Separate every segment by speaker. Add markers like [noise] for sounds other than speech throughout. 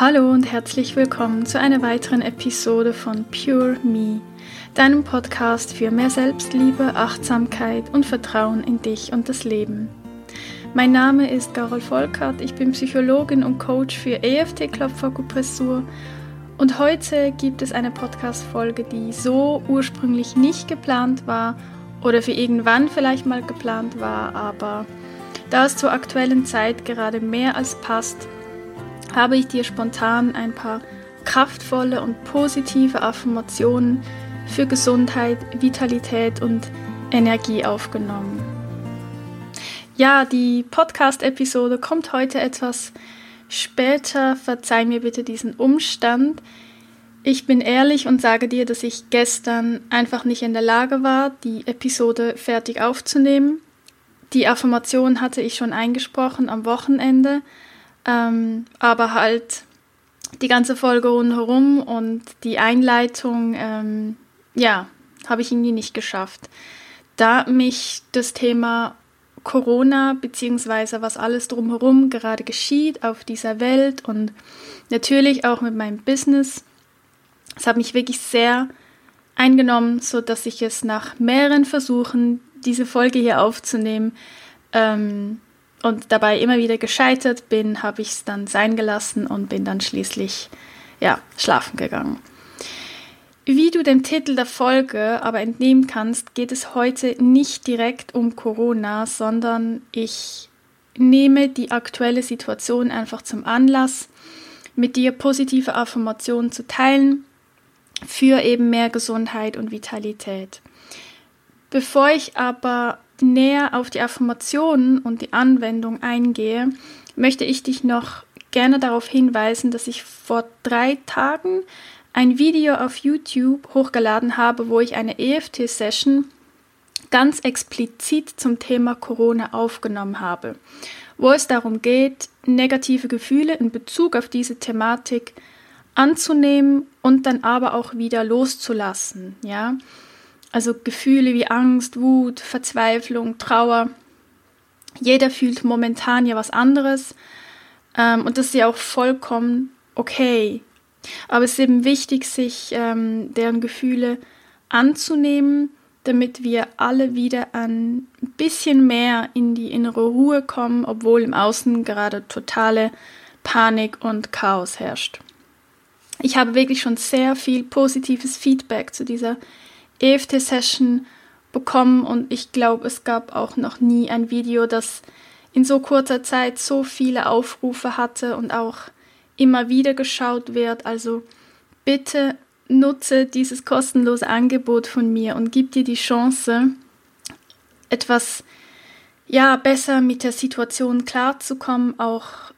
Speaker 1: Hallo und herzlich willkommen zu einer weiteren Episode von Pure Me, deinem Podcast für mehr Selbstliebe, Achtsamkeit und Vertrauen in dich und das Leben. Mein Name ist Carol Volkert, ich bin Psychologin und Coach für EFT-Klopfakupressur und heute gibt es eine Podcast-Folge, die so ursprünglich nicht geplant war oder für irgendwann vielleicht mal geplant war, aber da es zur aktuellen Zeit gerade mehr als passt, habe ich dir spontan ein paar kraftvolle und positive Affirmationen für Gesundheit, Vitalität und Energie aufgenommen. Ja, die Podcast-Episode kommt heute etwas später. Verzeih mir bitte diesen Umstand. Ich bin ehrlich und sage dir, dass ich gestern einfach nicht in der Lage war, die Episode fertig aufzunehmen. Die Affirmation hatte ich schon eingesprochen am Wochenende, ähm, aber halt die ganze Folge rundherum und die Einleitung, ähm, ja, habe ich irgendwie nicht geschafft. Da mich das Thema Corona beziehungsweise was alles drumherum gerade geschieht auf dieser Welt und natürlich auch mit meinem Business, es hat mich wirklich sehr eingenommen, so dass ich es nach mehreren Versuchen diese Folge hier aufzunehmen ähm, und dabei immer wieder gescheitert bin, habe ich es dann sein gelassen und bin dann schließlich ja, schlafen gegangen. Wie du dem Titel der Folge aber entnehmen kannst, geht es heute nicht direkt um Corona, sondern ich nehme die aktuelle Situation einfach zum Anlass, mit dir positive Affirmationen zu teilen für eben mehr Gesundheit und Vitalität. Bevor ich aber näher auf die Affirmationen und die Anwendung eingehe, möchte ich dich noch gerne darauf hinweisen, dass ich vor drei Tagen ein Video auf YouTube hochgeladen habe, wo ich eine EFT-Session ganz explizit zum Thema Corona aufgenommen habe, wo es darum geht, negative Gefühle in Bezug auf diese Thematik anzunehmen und dann aber auch wieder loszulassen, ja? Also Gefühle wie Angst, Wut, Verzweiflung, Trauer. Jeder fühlt momentan ja was anderes ähm, und das ist ja auch vollkommen okay. Aber es ist eben wichtig, sich ähm, deren Gefühle anzunehmen, damit wir alle wieder ein bisschen mehr in die innere Ruhe kommen, obwohl im Außen gerade totale Panik und Chaos herrscht. Ich habe wirklich schon sehr viel positives Feedback zu dieser EFT-Session bekommen und ich glaube, es gab auch noch nie ein Video, das in so kurzer Zeit so viele Aufrufe hatte und auch immer wieder geschaut wird. Also bitte nutze dieses kostenlose Angebot von mir und gib dir die Chance, etwas ja besser mit der Situation klarzukommen, auch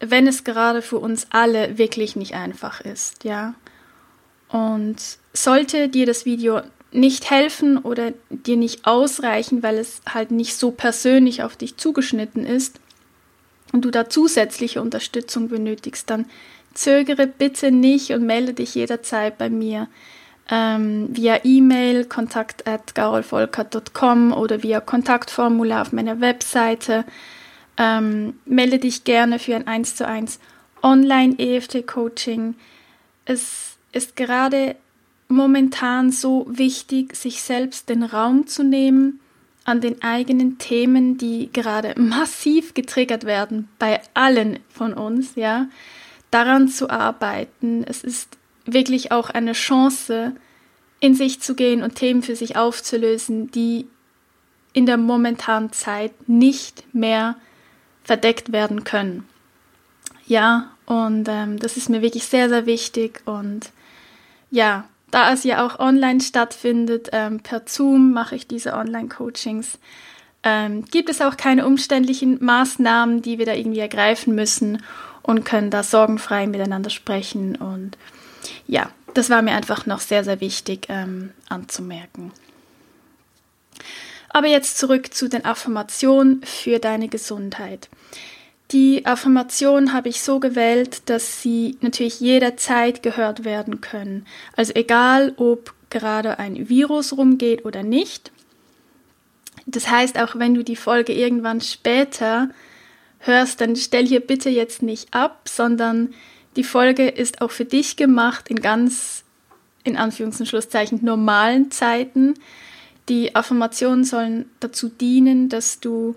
Speaker 1: wenn es gerade für uns alle wirklich nicht einfach ist, ja. Und sollte dir das Video nicht helfen oder dir nicht ausreichen, weil es halt nicht so persönlich auf dich zugeschnitten ist und du da zusätzliche Unterstützung benötigst, dann zögere bitte nicht und melde dich jederzeit bei mir ähm, via E-Mail kontakt at oder via Kontaktformular auf meiner Webseite. Ähm, melde dich gerne für ein 1 zu 1 Online-EFT-Coaching. Es ist gerade momentan so wichtig, sich selbst den Raum zu nehmen an den eigenen Themen, die gerade [laughs] massiv getriggert werden bei allen von uns, ja, daran zu arbeiten. Es ist wirklich auch eine Chance, in sich zu gehen und Themen für sich aufzulösen, die in der momentanen Zeit nicht mehr verdeckt werden können. Ja, und ähm, das ist mir wirklich sehr, sehr wichtig. Und ja, da es ja auch online stattfindet, ähm, per Zoom mache ich diese Online-Coachings, ähm, gibt es auch keine umständlichen Maßnahmen, die wir da irgendwie ergreifen müssen und können da sorgenfrei miteinander sprechen. Und ja, das war mir einfach noch sehr, sehr wichtig ähm, anzumerken. Aber jetzt zurück zu den Affirmationen für deine Gesundheit. Die Affirmation habe ich so gewählt, dass sie natürlich jederzeit gehört werden können. Also egal, ob gerade ein Virus rumgeht oder nicht. Das heißt, auch wenn du die Folge irgendwann später hörst, dann stell hier bitte jetzt nicht ab, sondern die Folge ist auch für dich gemacht in ganz, in Anführungs- und Schlusszeichen, normalen Zeiten. Die Affirmationen sollen dazu dienen, dass du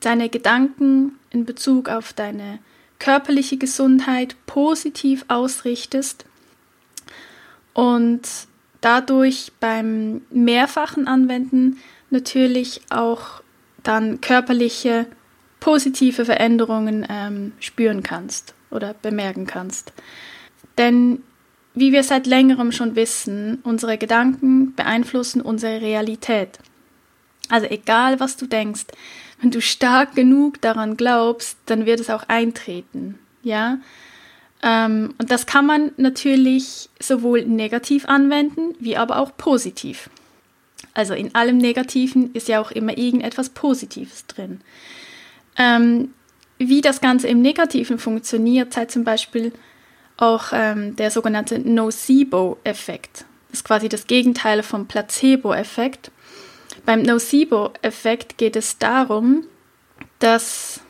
Speaker 1: deine Gedanken in Bezug auf deine körperliche Gesundheit positiv ausrichtest und dadurch beim mehrfachen Anwenden natürlich auch dann körperliche positive Veränderungen ähm, spüren kannst oder bemerken kannst. Denn wie wir seit längerem schon wissen, unsere Gedanken beeinflussen unsere Realität. Also egal, was du denkst, wenn du stark genug daran glaubst, dann wird es auch eintreten. Ja? Ähm, und das kann man natürlich sowohl negativ anwenden, wie aber auch positiv. Also in allem Negativen ist ja auch immer irgendetwas Positives drin. Ähm, wie das Ganze im Negativen funktioniert, zeigt zum Beispiel auch ähm, der sogenannte Nocebo-Effekt. Das ist quasi das Gegenteil vom Placebo-Effekt. Beim Nocebo-Effekt geht es darum, dass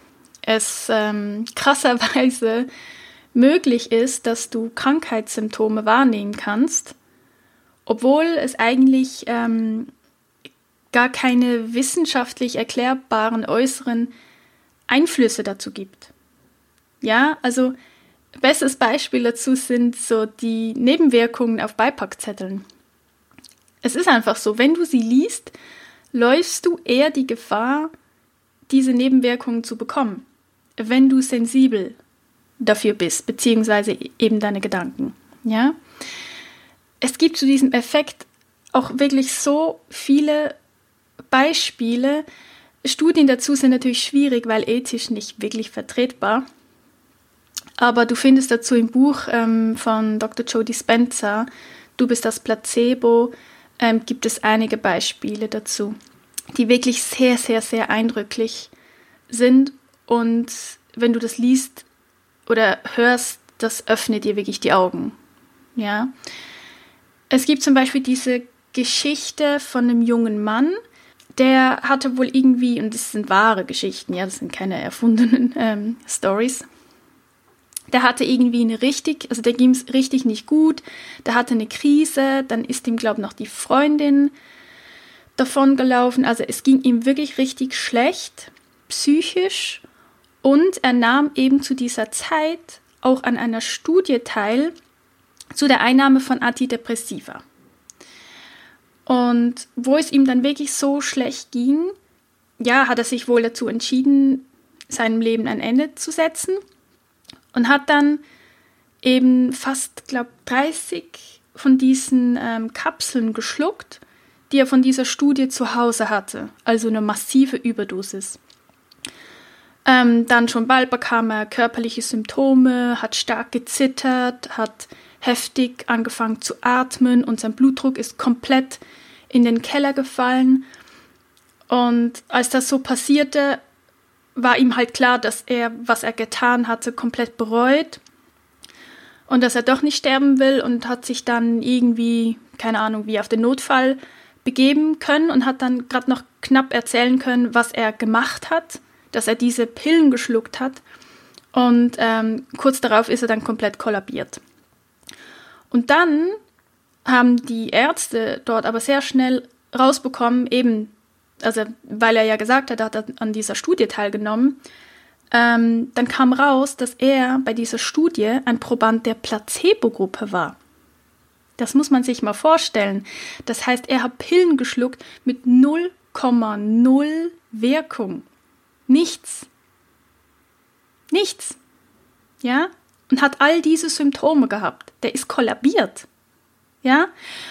Speaker 1: es ähm, krasserweise möglich ist, dass du Krankheitssymptome wahrnehmen kannst, obwohl es eigentlich ähm, gar keine wissenschaftlich erklärbaren äußeren Einflüsse dazu gibt. Ja, also bestes Beispiel dazu sind so die Nebenwirkungen auf Beipackzetteln. Es ist einfach so, wenn du sie liest, läufst du eher die Gefahr, diese Nebenwirkungen zu bekommen, wenn du sensibel dafür bist, beziehungsweise eben deine Gedanken. Ja? Es gibt zu diesem Effekt auch wirklich so viele Beispiele, Studien dazu sind natürlich schwierig, weil ethisch nicht wirklich vertretbar. Aber du findest dazu im Buch ähm, von Dr. Jody Spencer, Du bist das Placebo, ähm, gibt es einige Beispiele dazu, die wirklich sehr, sehr, sehr eindrücklich sind. Und wenn du das liest oder hörst, das öffnet dir wirklich die Augen. Ja. Es gibt zum Beispiel diese Geschichte von einem jungen Mann, der hatte wohl irgendwie, und das sind wahre Geschichten, ja, das sind keine erfundenen ähm, Stories. Der hatte irgendwie eine richtig, also der ging es richtig nicht gut, der hatte eine Krise, dann ist ihm, glaube ich, noch die Freundin davon gelaufen. Also es ging ihm wirklich richtig schlecht, psychisch. Und er nahm eben zu dieser Zeit auch an einer Studie teil zu der Einnahme von Antidepressiva. Und wo es ihm dann wirklich so schlecht ging, ja, hat er sich wohl dazu entschieden, seinem Leben ein Ende zu setzen und hat dann eben fast, glaube 30 von diesen ähm, Kapseln geschluckt, die er von dieser Studie zu Hause hatte, also eine massive Überdosis. Ähm, dann schon bald bekam er körperliche Symptome, hat stark gezittert, hat heftig angefangen zu atmen und sein Blutdruck ist komplett in den Keller gefallen. Und als das so passierte, war ihm halt klar, dass er, was er getan hatte, komplett bereut und dass er doch nicht sterben will und hat sich dann irgendwie, keine Ahnung, wie auf den Notfall begeben können und hat dann gerade noch knapp erzählen können, was er gemacht hat, dass er diese Pillen geschluckt hat. Und ähm, kurz darauf ist er dann komplett kollabiert. Und dann haben die Ärzte dort aber sehr schnell rausbekommen, eben, also weil er ja gesagt hat, er hat an dieser Studie teilgenommen, ähm, dann kam raus, dass er bei dieser Studie ein Proband der Placebo-Gruppe war. Das muss man sich mal vorstellen. Das heißt, er hat Pillen geschluckt mit 0,0 Wirkung. Nichts. Nichts. Ja? Und hat all diese Symptome gehabt. Der ist kollabiert. Ja?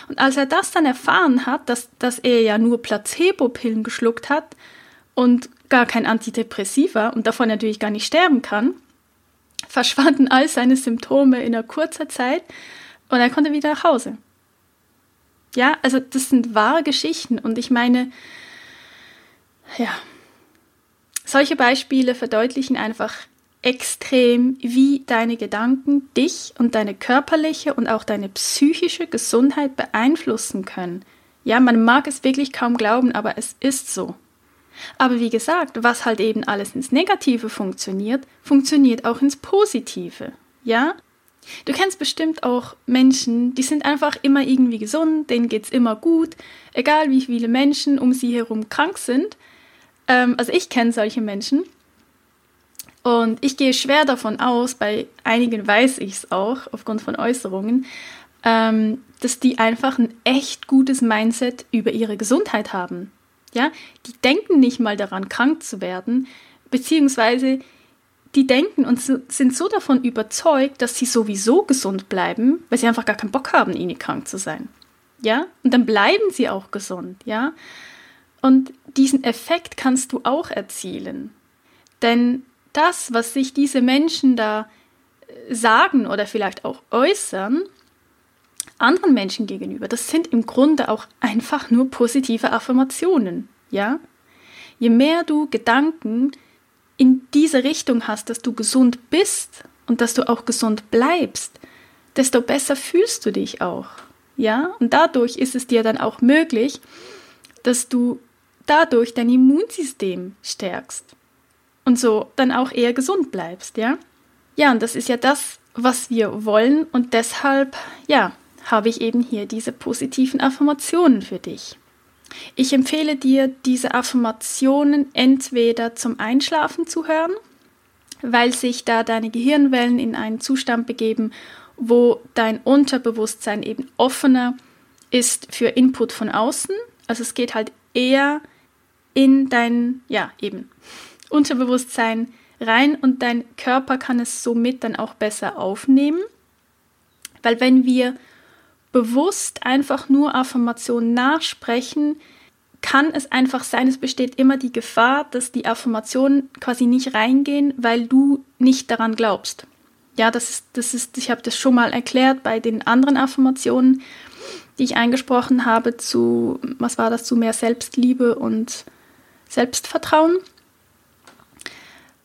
Speaker 1: Und als er das dann erfahren hat, dass, dass er ja nur Placebo-Pillen geschluckt hat und gar kein Antidepressiva und davon natürlich gar nicht sterben kann, verschwanden all seine Symptome in einer kurzer Zeit und er konnte wieder nach Hause. Ja, also das sind wahre Geschichten und ich meine, ja, solche Beispiele verdeutlichen einfach extrem, wie deine Gedanken dich und deine körperliche und auch deine psychische Gesundheit beeinflussen können. Ja, man mag es wirklich kaum glauben, aber es ist so. Aber wie gesagt, was halt eben alles ins Negative funktioniert, funktioniert auch ins Positive. ja? Du kennst bestimmt auch Menschen, die sind einfach immer irgendwie gesund, denen geht es immer gut, egal wie viele Menschen um sie herum krank sind. Ähm, also ich kenne solche Menschen. Und ich gehe schwer davon aus, bei einigen weiß ich es auch, aufgrund von Äußerungen, ähm, dass die einfach ein echt gutes Mindset über ihre Gesundheit haben. Ja, die denken nicht mal daran, krank zu werden, beziehungsweise die denken und sind so davon überzeugt, dass sie sowieso gesund bleiben, weil sie einfach gar keinen Bock haben, irgendwie krank zu sein. Ja, und dann bleiben sie auch gesund, ja. Und diesen Effekt kannst du auch erzielen. Denn das, was sich diese Menschen da äh, sagen oder vielleicht auch äußern, anderen Menschen gegenüber, das sind im Grunde auch einfach nur positive Affirmationen, ja? Je mehr du Gedanken in diese Richtung hast, dass du gesund bist und dass du auch gesund bleibst, desto besser fühlst du dich auch. Ja? Und dadurch ist es dir dann auch möglich, dass du dadurch dein Immunsystem stärkst und so dann auch eher gesund bleibst, ja? Ja, und das ist ja das, was wir wollen und deshalb, ja, habe ich eben hier diese positiven Affirmationen für dich. Ich empfehle dir, diese Affirmationen entweder zum Einschlafen zu hören, weil sich da deine Gehirnwellen in einen Zustand begeben, wo dein Unterbewusstsein eben offener ist für Input von außen. Also es geht halt eher in dein, ja, eben Unterbewusstsein rein und dein Körper kann es somit dann auch besser aufnehmen. Weil wenn wir bewusst einfach nur Affirmationen nachsprechen, kann es einfach sein, es besteht immer die Gefahr, dass die Affirmationen quasi nicht reingehen, weil du nicht daran glaubst. Ja, das ist, das ist, ich habe das schon mal erklärt bei den anderen Affirmationen, die ich eingesprochen habe zu, was war das, zu mehr Selbstliebe und Selbstvertrauen.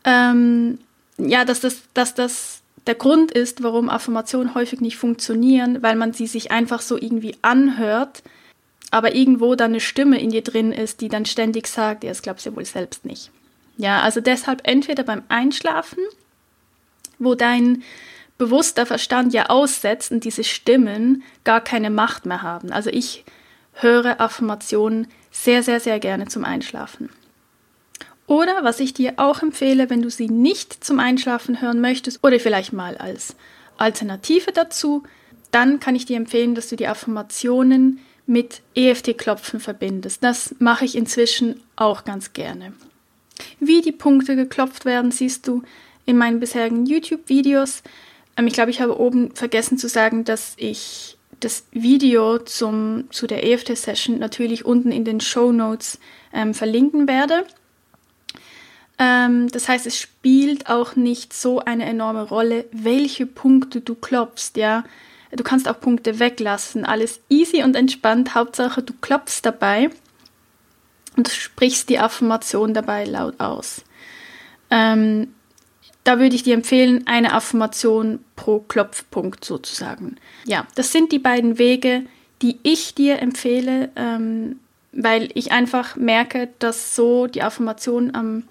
Speaker 1: Ähm, ja, dass das, dass das der Grund ist, warum Affirmationen häufig nicht funktionieren, weil man sie sich einfach so irgendwie anhört, aber irgendwo dann eine Stimme in dir drin ist, die dann ständig sagt, ja, das glaubst du wohl selbst nicht. Ja, also deshalb entweder beim Einschlafen, wo dein bewusster Verstand ja aussetzt und diese Stimmen gar keine Macht mehr haben. Also ich höre Affirmationen sehr, sehr, sehr gerne zum Einschlafen. Oder was ich dir auch empfehle, wenn du sie nicht zum Einschlafen hören möchtest oder vielleicht mal als Alternative dazu, dann kann ich dir empfehlen, dass du die Affirmationen mit EFT-Klopfen verbindest. Das mache ich inzwischen auch ganz gerne. Wie die Punkte geklopft werden, siehst du in meinen bisherigen YouTube-Videos. Ähm, ich glaube, ich habe oben vergessen zu sagen, dass ich das Video zum, zu der EFT-Session natürlich unten in den Show Notes ähm, verlinken werde. Ähm, das heißt, es spielt auch nicht so eine enorme Rolle, welche Punkte du klopfst, ja. Du kannst auch Punkte weglassen, alles easy und entspannt. Hauptsache, du klopfst dabei und sprichst die Affirmation dabei laut aus. Ähm, da würde ich dir empfehlen, eine Affirmation pro Klopfpunkt sozusagen. Ja, das sind die beiden Wege, die ich dir empfehle, ähm, weil ich einfach merke, dass so die Affirmation am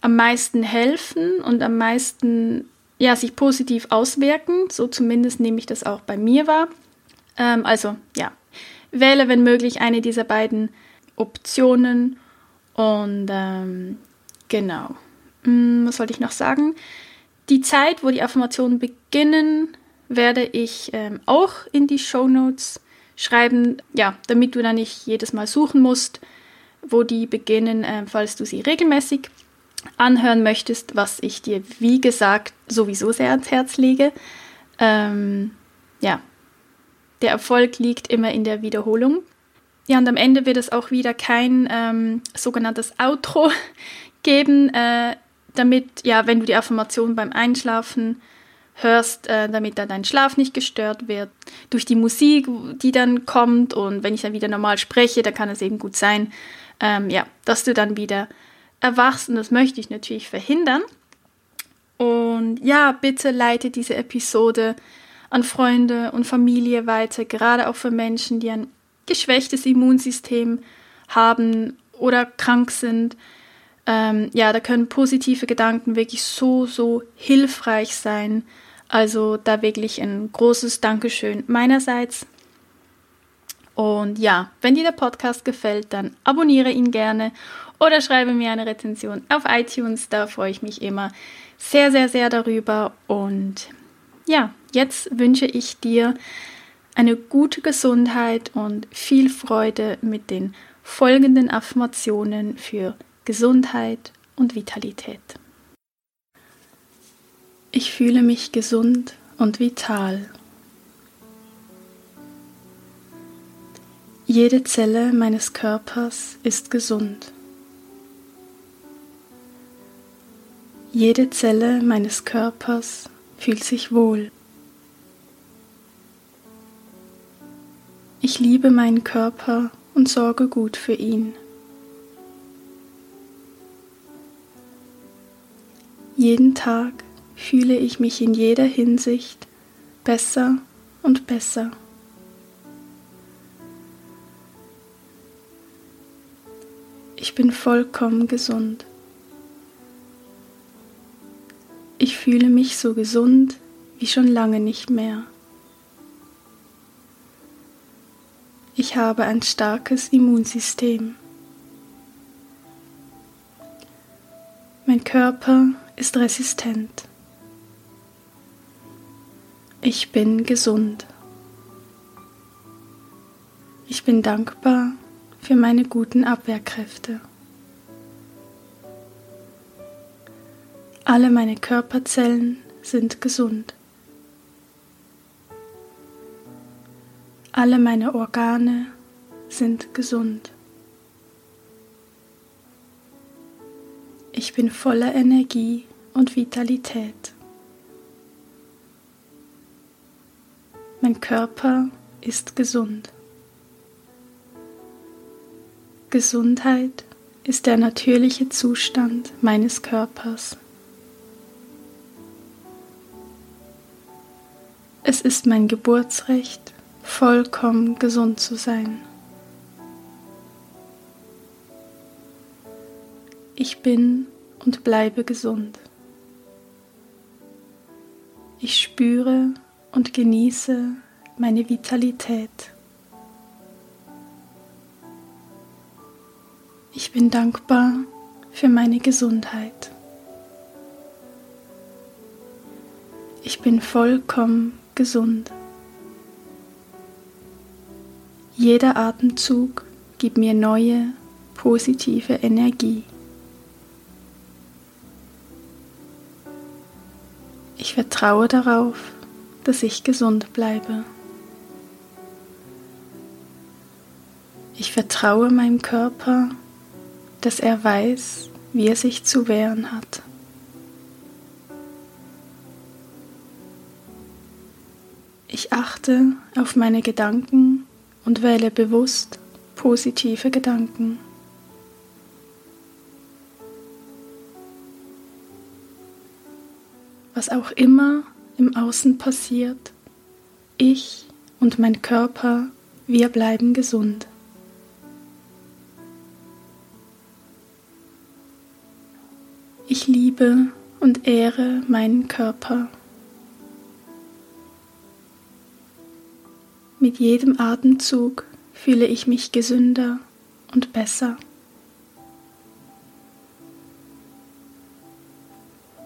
Speaker 1: am meisten helfen und am meisten ja, sich positiv auswirken. So zumindest nehme ich das auch bei mir wahr. Ähm, also ja, wähle, wenn möglich, eine dieser beiden Optionen. Und ähm, genau. Hm, was wollte ich noch sagen? Die Zeit, wo die Affirmationen beginnen, werde ich ähm, auch in die Show Notes schreiben, ja, damit du da nicht jedes Mal suchen musst, wo die beginnen, äh, falls du sie regelmäßig anhören möchtest, was ich dir, wie gesagt, sowieso sehr ans Herz lege. Ähm, ja, der Erfolg liegt immer in der Wiederholung. Ja, und am Ende wird es auch wieder kein ähm, sogenanntes Outro [laughs] geben, äh, damit, ja, wenn du die Affirmation beim Einschlafen hörst, äh, damit da dein Schlaf nicht gestört wird. Durch die Musik, die dann kommt und wenn ich dann wieder normal spreche, dann kann es eben gut sein, ähm, ja, dass du dann wieder erwachst und das möchte ich natürlich verhindern. Und ja, bitte leite diese Episode an Freunde und Familie weiter, gerade auch für Menschen, die ein geschwächtes Immunsystem haben oder krank sind. Ähm, ja, da können positive Gedanken wirklich so, so hilfreich sein, Also da wirklich ein großes Dankeschön meinerseits. Und ja, wenn dir der Podcast gefällt, dann abonniere ihn gerne oder schreibe mir eine Rezension auf iTunes. Da freue ich mich immer sehr, sehr, sehr darüber. Und ja, jetzt wünsche ich dir eine gute Gesundheit und viel Freude mit den folgenden Affirmationen für Gesundheit und Vitalität. Ich fühle mich gesund und vital. Jede Zelle meines Körpers ist gesund. Jede Zelle meines Körpers fühlt sich wohl. Ich liebe meinen Körper und sorge gut für ihn. Jeden Tag fühle ich mich in jeder Hinsicht besser und besser. Ich bin vollkommen gesund. Ich fühle mich so gesund wie schon lange nicht mehr. Ich habe ein starkes Immunsystem. Mein Körper ist resistent. Ich bin gesund. Ich bin dankbar für meine guten Abwehrkräfte. Alle meine Körperzellen sind gesund. Alle meine Organe sind gesund. Ich bin voller Energie und Vitalität. Mein Körper ist gesund. Gesundheit ist der natürliche Zustand meines Körpers. Es ist mein Geburtsrecht, vollkommen gesund zu sein. Ich bin und bleibe gesund. Ich spüre und genieße meine Vitalität. Ich bin dankbar für meine Gesundheit. Ich bin vollkommen gesund. Jeder Atemzug gibt mir neue, positive Energie. Ich vertraue darauf, dass ich gesund bleibe. Ich vertraue meinem Körper, dass er weiß, wie er sich zu wehren hat. Ich achte auf meine Gedanken und wähle bewusst positive Gedanken. Was auch immer im Außen passiert, ich und mein Körper, wir bleiben gesund. Liebe und ehre meinen Körper. Mit jedem Atemzug fühle ich mich gesünder und besser.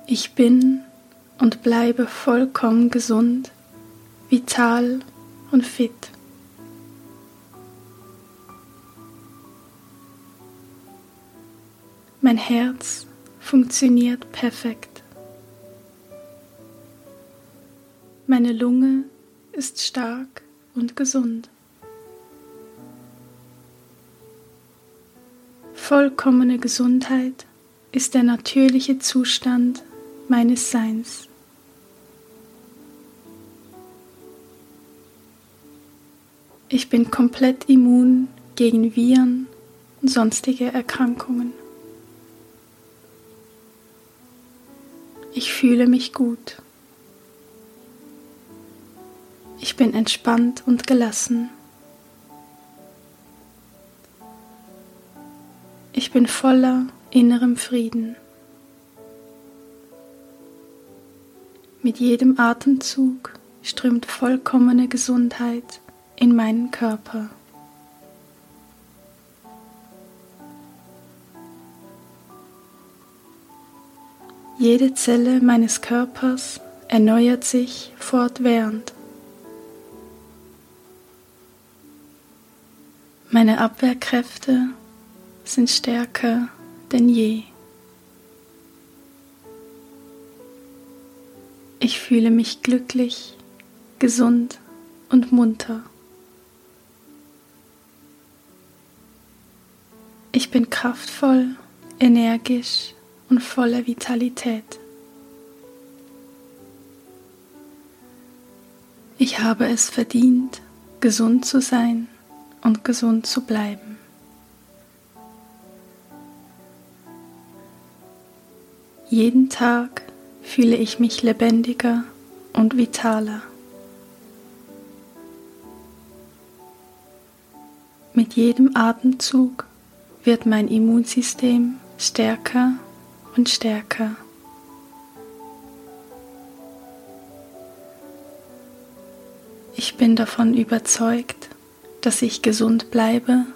Speaker 1: Ich bin und bleibe vollkommen gesund, vital und fit. Mein Herz funktioniert perfekt. Meine Lunge ist stark und gesund. Vollkommene Gesundheit ist der natürliche Zustand meines Seins. Ich bin komplett immun gegen Viren und sonstige Erkrankungen. Ich fühle mich gut. Ich bin entspannt und gelassen. Ich bin voller innerem Frieden. Mit jedem Atemzug strömt vollkommene Gesundheit in meinen Körper. Jede Zelle meines Körpers erneuert sich fortwährend. Meine Abwehrkräfte sind stärker denn je. Ich fühle mich glücklich, gesund und munter. Ich bin kraftvoll, energisch und voller Vitalität. Ich habe es verdient, gesund zu sein und gesund zu bleiben. Jeden Tag fühle ich mich lebendiger und vitaler. Mit jedem Atemzug wird mein Immunsystem stärker und stärker. Ich bin davon überzeugt, dass ich gesund bleibe,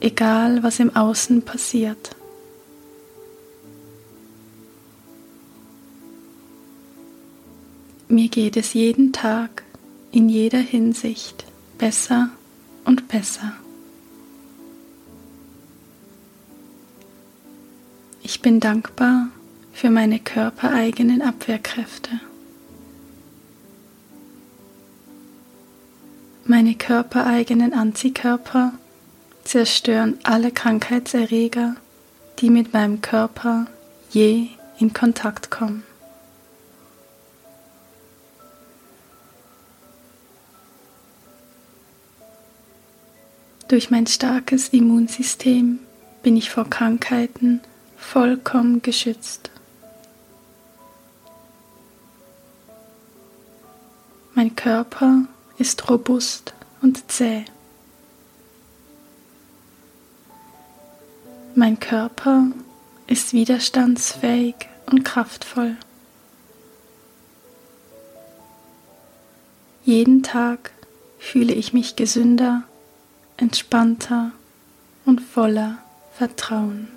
Speaker 1: egal was im Außen passiert. Mir geht es jeden Tag in jeder Hinsicht besser und besser. Bin dankbar für meine körpereigenen Abwehrkräfte. Meine körpereigenen Antikörper zerstören alle Krankheitserreger, die mit meinem Körper je in Kontakt kommen. Durch mein starkes Immunsystem bin ich vor Krankheiten vollkommen geschützt. Mein Körper ist robust und zäh. Mein Körper ist widerstandsfähig und kraftvoll. Jeden Tag fühle ich mich gesünder entspannter und voller Vertrauen.